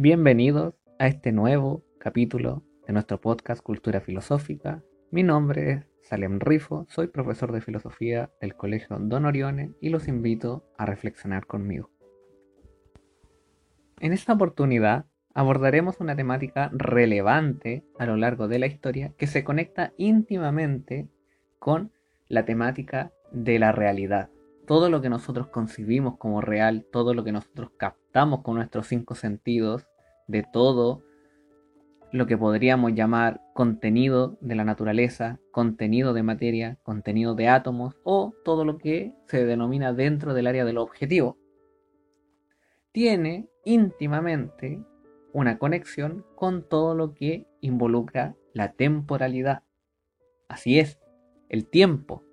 Bienvenidos a este nuevo capítulo de nuestro podcast Cultura Filosófica. Mi nombre es Salem Rifo, soy profesor de filosofía del Colegio Don Orione y los invito a reflexionar conmigo. En esta oportunidad abordaremos una temática relevante a lo largo de la historia que se conecta íntimamente con la temática de la realidad. Todo lo que nosotros concibimos como real, todo lo que nosotros captamos con nuestros cinco sentidos, de todo lo que podríamos llamar contenido de la naturaleza, contenido de materia, contenido de átomos o todo lo que se denomina dentro del área de lo objetivo, tiene íntimamente una conexión con todo lo que involucra la temporalidad. Así es, el tiempo,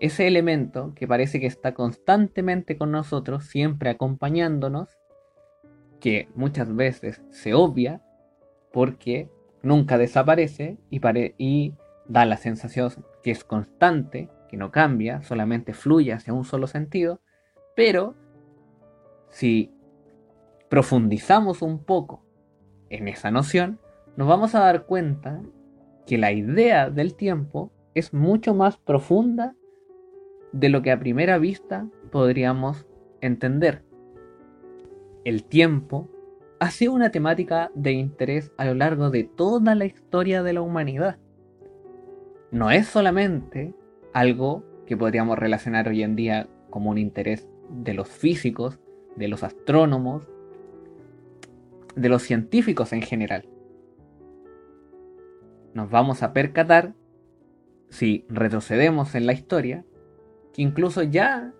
ese elemento que parece que está constantemente con nosotros, siempre acompañándonos, que muchas veces se obvia porque nunca desaparece y, da la sensación que es constante, que no cambia, solamente fluye hacia un solo sentido, pero si profundizamos un poco en esa noción, nos vamos a dar cuenta que la idea del tiempo es mucho más profunda de lo que a primera vista podríamos entender. El tiempo ha sido una temática de interés a lo largo de toda la historia de la humanidad. No es solamente algo que podríamos relacionar hoy en día como un interés de los físicos, de los astrónomos, de los científicos en general. Nos vamos a percatar, si retrocedemos en la historia, que incluso ya,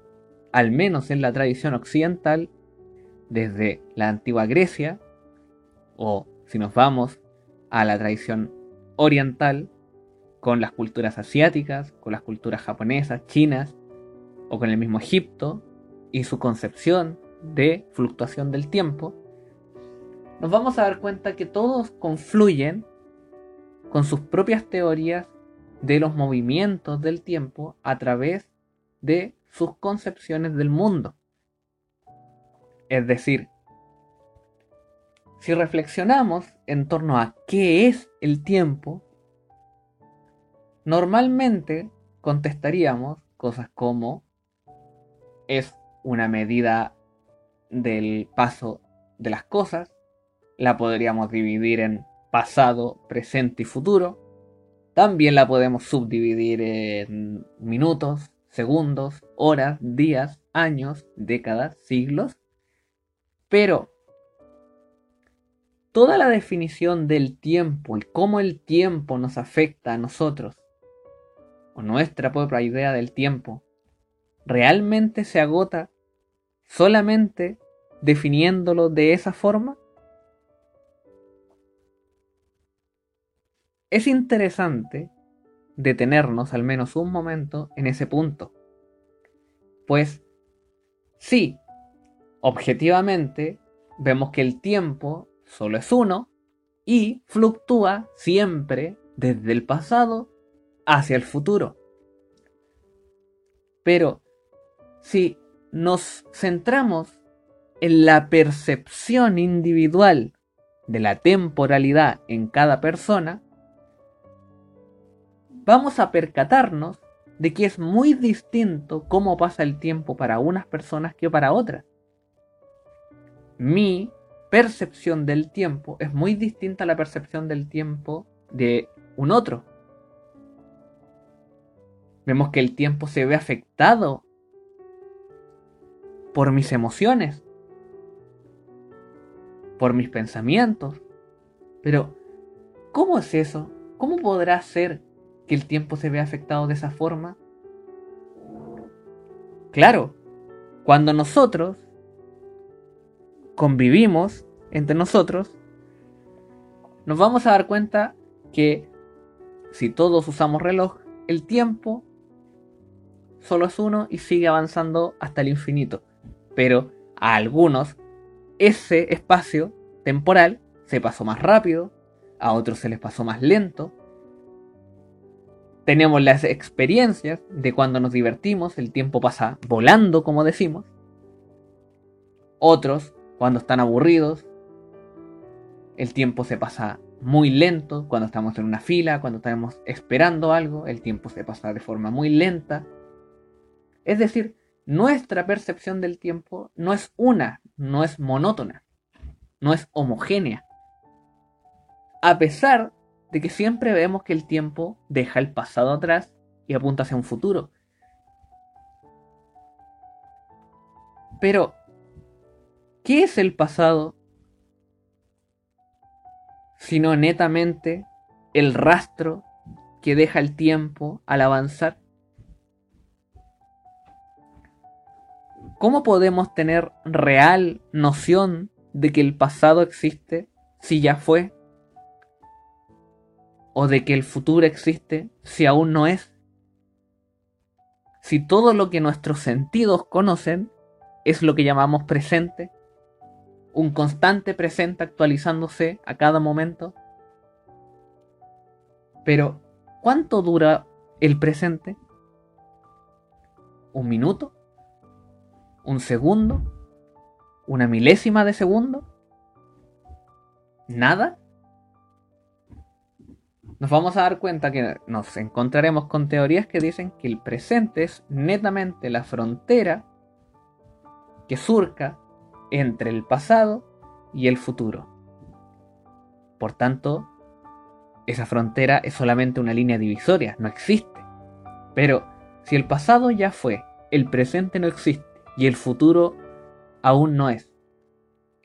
al menos en la tradición occidental, desde la antigua Grecia, o si nos vamos a la tradición oriental, con las culturas asiáticas, con las culturas japonesas, chinas, o con el mismo Egipto, y su concepción de fluctuación del tiempo, nos vamos a dar cuenta que todos confluyen con sus propias teorías de los movimientos del tiempo a través de sus concepciones del mundo. Es decir, si reflexionamos en torno a qué es el tiempo, normalmente contestaríamos cosas como es una medida del paso de las cosas, la podríamos dividir en pasado, presente y futuro, también la podemos subdividir en minutos, segundos, horas, días, años, décadas, siglos, pero toda la definición del tiempo y cómo el tiempo nos afecta a nosotros, o nuestra propia idea del tiempo, realmente se agota solamente definiéndolo de esa forma? Es interesante detenernos al menos un momento en ese punto. Pues sí, objetivamente vemos que el tiempo solo es uno y fluctúa siempre desde el pasado hacia el futuro. Pero si nos centramos en la percepción individual de la temporalidad en cada persona, vamos a percatarnos de que es muy distinto cómo pasa el tiempo para unas personas que para otras mi percepción del tiempo es muy distinta a la percepción del tiempo de un otro. Vemos que el tiempo se ve afectado por mis emociones, por mis pensamientos. Pero, ¿cómo es eso? ¿Cómo podrá ser que el tiempo se vea afectado de esa forma? Claro, cuando nosotros convivimos entre nosotros, nos vamos a dar cuenta que si todos usamos reloj, el tiempo solo es uno y sigue avanzando hasta el infinito. Pero a algunos ese espacio temporal se pasó más rápido, a otros se les pasó más lento. Tenemos las experiencias de cuando nos divertimos, el tiempo pasa volando, como decimos. Otros cuando están aburridos, el tiempo se pasa muy lento cuando estamos en una fila, cuando estamos esperando algo, el tiempo se pasa de forma muy lenta. Es decir, nuestra percepción del tiempo no es una, no es monótona, no es homogénea. A pesar de que siempre vemos que el tiempo deja el pasado atrás y apunta hacia un futuro. Pero, ¿qué es el pasado sino netamente el rastro que deja el tiempo al avanzar? ¿Cómo podemos tener real noción de que el pasado existe si ya fue? ¿O de que el futuro existe si aún no es? Si todo lo que nuestros sentidos conocen es lo que llamamos presente, un constante presente actualizándose a cada momento. Pero, ¿cuánto dura el presente? ¿Un minuto? ¿Un segundo? ¿Una milésima de segundo? ¿Nada? Nos vamos a dar cuenta que nos encontraremos con teorías que dicen que el presente es netamente la frontera que surca entre el pasado y el futuro. Por tanto, esa frontera es solamente una línea divisoria, no existe. Pero si el pasado ya fue, el presente no existe y el futuro aún no es,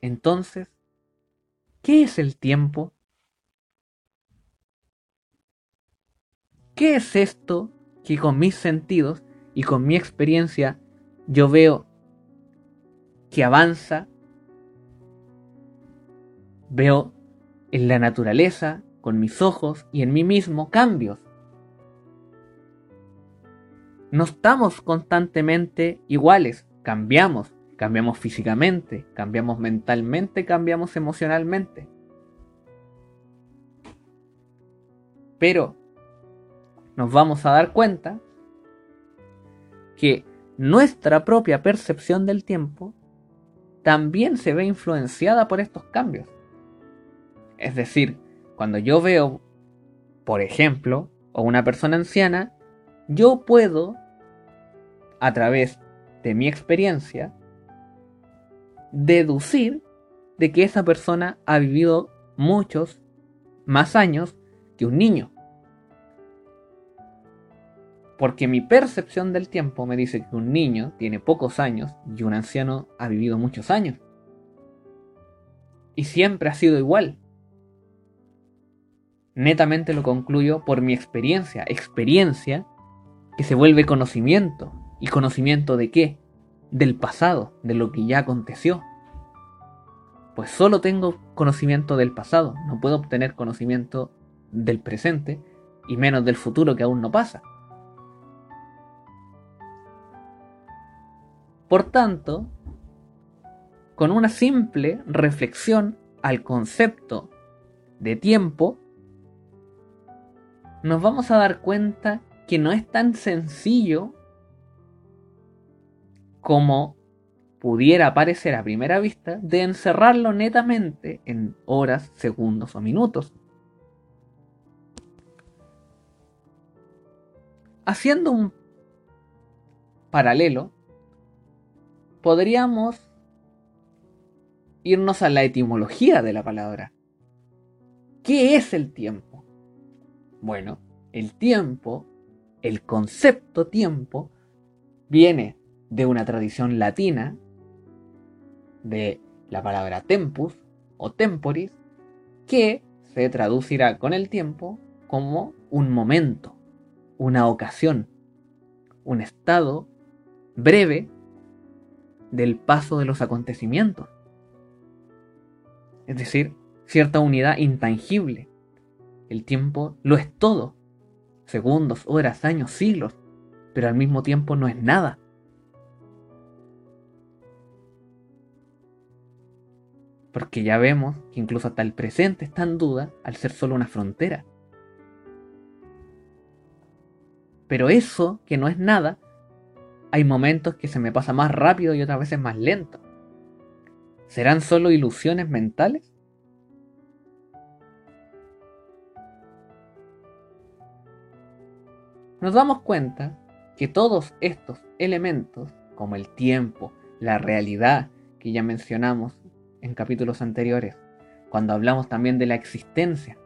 entonces, ¿qué es el tiempo? ¿Qué es esto que con mis sentidos y con mi experiencia yo veo que avanza, veo en la naturaleza, con mis ojos y en mí mismo cambios. No estamos constantemente iguales, cambiamos, cambiamos físicamente, cambiamos mentalmente, cambiamos emocionalmente. Pero nos vamos a dar cuenta que nuestra propia percepción del tiempo también se ve influenciada por estos cambios. Es decir, cuando yo veo, por ejemplo, a una persona anciana, yo puedo, a través de mi experiencia, deducir de que esa persona ha vivido muchos más años que un niño. Porque mi percepción del tiempo me dice que un niño tiene pocos años y un anciano ha vivido muchos años. Y siempre ha sido igual. Netamente lo concluyo por mi experiencia. Experiencia que se vuelve conocimiento. ¿Y conocimiento de qué? Del pasado, de lo que ya aconteció. Pues solo tengo conocimiento del pasado, no puedo obtener conocimiento del presente y menos del futuro que aún no pasa. Por tanto, con una simple reflexión al concepto de tiempo, nos vamos a dar cuenta que no es tan sencillo como pudiera parecer a primera vista de encerrarlo netamente en horas, segundos o minutos. Haciendo un paralelo, podríamos irnos a la etimología de la palabra. ¿Qué es el tiempo? Bueno, el tiempo, el concepto tiempo, viene de una tradición latina, de la palabra tempus o temporis, que se traducirá con el tiempo como un momento, una ocasión, un estado breve del paso de los acontecimientos. Es decir, cierta unidad intangible. El tiempo lo es todo. Segundos, horas, años, siglos. Pero al mismo tiempo no es nada. Porque ya vemos que incluso hasta el presente está en duda al ser solo una frontera. Pero eso, que no es nada, hay momentos que se me pasa más rápido y otras veces más lento. ¿Serán solo ilusiones mentales? Nos damos cuenta que todos estos elementos, como el tiempo, la realidad, que ya mencionamos en capítulos anteriores, cuando hablamos también de la existencia,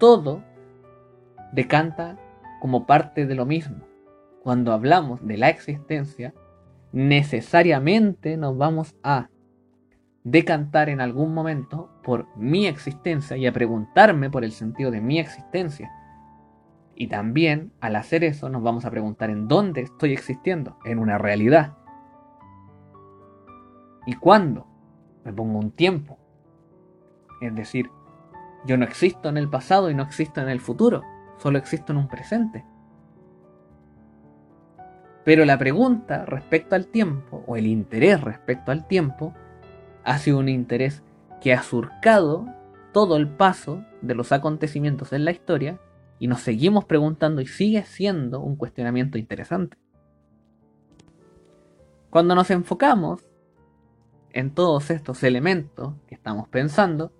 todo decanta como parte de lo mismo. Cuando hablamos de la existencia, necesariamente nos vamos a decantar en algún momento por mi existencia y a preguntarme por el sentido de mi existencia. Y también al hacer eso nos vamos a preguntar en dónde estoy existiendo, en una realidad. ¿Y cuándo? Me pongo un tiempo. Es decir, yo no existo en el pasado y no existo en el futuro, solo existo en un presente. Pero la pregunta respecto al tiempo, o el interés respecto al tiempo, ha sido un interés que ha surcado todo el paso de los acontecimientos en la historia y nos seguimos preguntando y sigue siendo un cuestionamiento interesante. Cuando nos enfocamos en todos estos elementos que estamos pensando,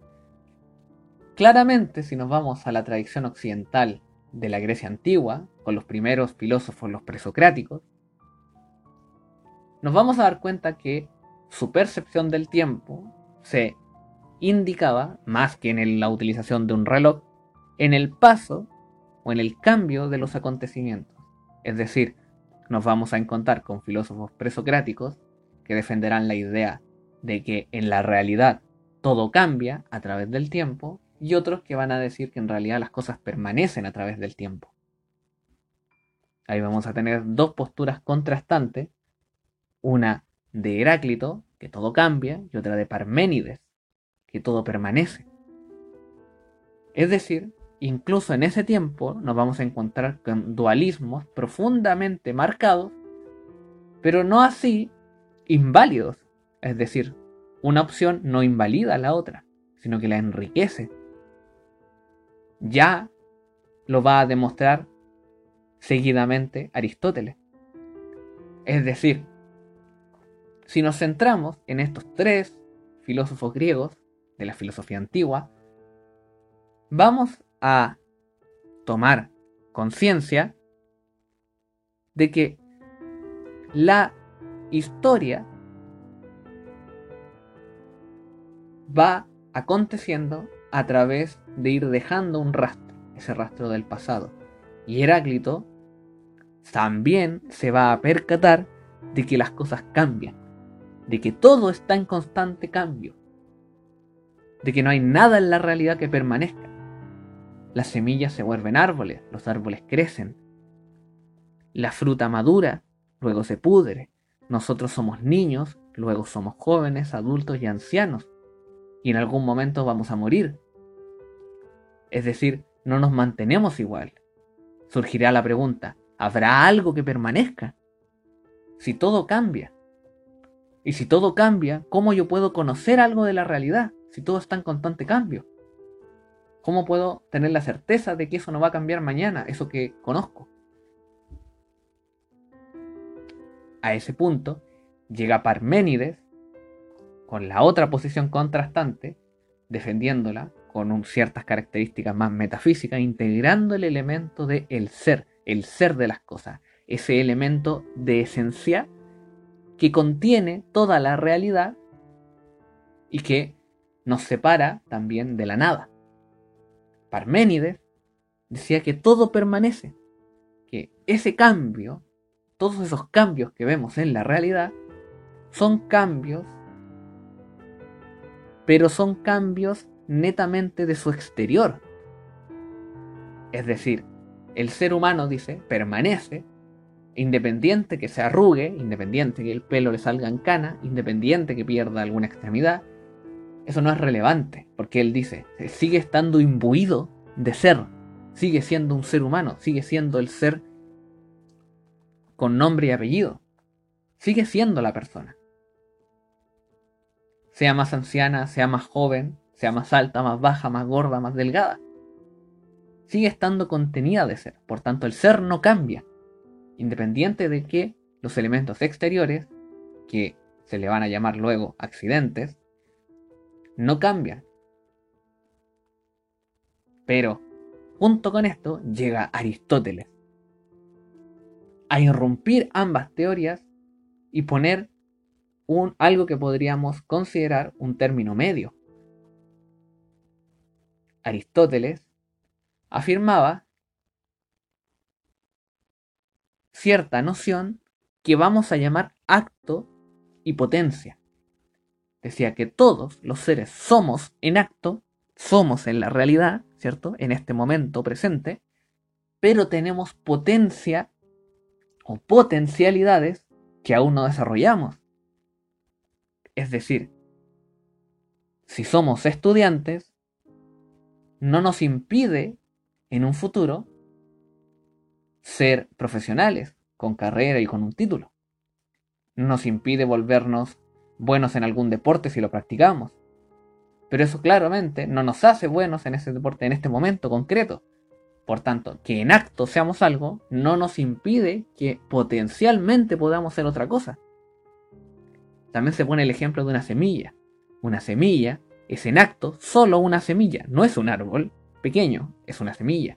claramente si nos vamos a la tradición occidental de la Grecia antigua, con los primeros filósofos, los presocráticos, nos vamos a dar cuenta que su percepción del tiempo se indicaba, más que en la utilización de un reloj, en el paso o en el cambio de los acontecimientos. Es decir, nos vamos a encontrar con filósofos presocráticos que defenderán la idea de que en la realidad todo cambia a través del tiempo y otros que van a decir que en realidad las cosas permanecen a través del tiempo. Ahí vamos a tener dos posturas contrastantes una de Heráclito, que todo cambia, y otra de Parménides, que todo permanece. Es decir, incluso en ese tiempo nos vamos a encontrar con dualismos profundamente marcados, pero no así inválidos. Es decir, una opción no invalida a la otra, sino que la enriquece. Ya lo va a demostrar seguidamente Aristóteles. Es decir, si nos centramos en estos tres filósofos griegos de la filosofía antigua, vamos a tomar conciencia de que la historia va aconteciendo a través de ir dejando un rastro, ese rastro del pasado. Y Heráclito también se va a percatar de que las cosas cambian de que todo está en constante cambio, de que no hay nada en la realidad que permanezca. Las semillas se vuelven árboles, los árboles crecen, la fruta madura, luego se pudre, nosotros somos niños, luego somos jóvenes, adultos y ancianos, y en algún momento vamos a morir. Es decir, no nos mantenemos igual. Surgirá la pregunta, ¿habrá algo que permanezca? Si todo cambia, y si todo cambia, ¿cómo yo puedo conocer algo de la realidad si todo está en constante cambio? ¿Cómo puedo tener la certeza de que eso no va a cambiar mañana, eso que conozco? A ese punto llega Parménides con la otra posición contrastante, defendiéndola con ciertas características más metafísicas, integrando el elemento de el ser, el ser de las cosas, ese elemento de esencia que contiene toda la realidad y que nos separa también de la nada. Parménides decía que todo permanece, que ese cambio, todos esos cambios que vemos en la realidad, son cambios, pero son cambios netamente de su exterior. Es decir, el ser humano, dice, permanece Independiente que se arrugue, independiente que el pelo le salga en cana, independiente que pierda alguna extremidad, eso no es relevante, porque él dice, sigue estando imbuido de ser, sigue siendo un ser humano, sigue siendo el ser con nombre y apellido, sigue siendo la persona. Sea más anciana, sea más joven, sea más alta, más baja, más gorda, más delgada. Sigue estando contenida de ser, por tanto el ser no cambia independiente de que los elementos exteriores, que se le van a llamar luego accidentes, no cambian. Pero, junto con esto, llega Aristóteles. a irrumpir ambas teorías y poner un, algo que podríamos considerar un término medio. Aristóteles afirmaba cierta noción que vamos a llamar acto y potencia. Decía que todos los seres somos en acto, somos en la realidad, ¿cierto? En este momento presente, pero tenemos potencia o potencialidades que aún no desarrollamos. Es decir, si somos estudiantes, no nos impide en un futuro ser profesionales, con carrera y con un título. No nos impide volvernos buenos en algún deporte si lo practicamos. Pero eso claramente no nos hace buenos en ese deporte en este momento concreto. Por tanto, que en acto seamos algo no nos impide que potencialmente podamos ser otra cosa. También se pone el ejemplo de una semilla. Una semilla es en acto solo una semilla, no es un árbol pequeño, es una semilla.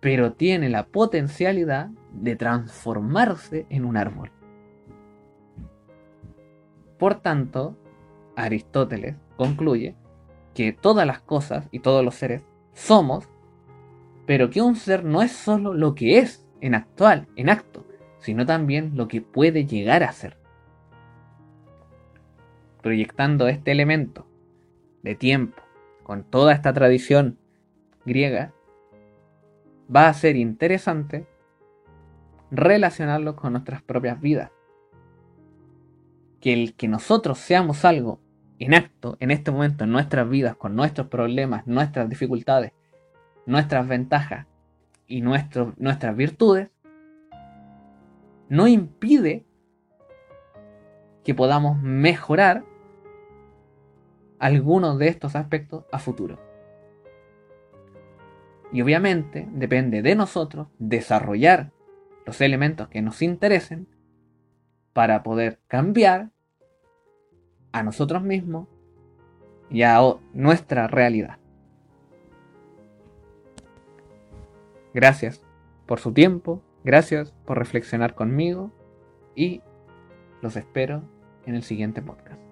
Pero tiene la potencialidad de transformarse en un árbol. Por tanto, Aristóteles concluye que todas las cosas y todos los seres somos pero que un ser no es solo lo que es en actual, en acto, sino también lo que puede llegar a ser. Proyectando este elemento de tiempo con toda esta tradición griega, va a ser interesante relacionarlo con nuestras propias vidas. Que el que nosotros seamos algo en acto, en este momento, en nuestras vidas, con nuestros problemas, nuestras dificultades, nuestras ventajas y nuestras virtudes, no impide que podamos mejorar algunos de estos aspectos a futuro. Y obviamente depende de nosotros desarrollar los elementos que nos interesen para poder cambiar a nosotros mismos y a nuestra realidad. Gracias por su tiempo, gracias por reflexionar conmigo y los espero en el siguiente podcast.